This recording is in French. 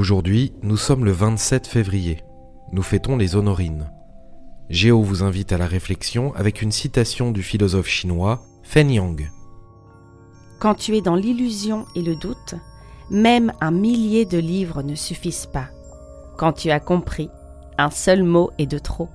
Aujourd'hui, nous sommes le 27 février. Nous fêtons les honorines. Géo vous invite à la réflexion avec une citation du philosophe chinois Fen Yang. Quand tu es dans l'illusion et le doute, même un millier de livres ne suffisent pas. Quand tu as compris, un seul mot est de trop.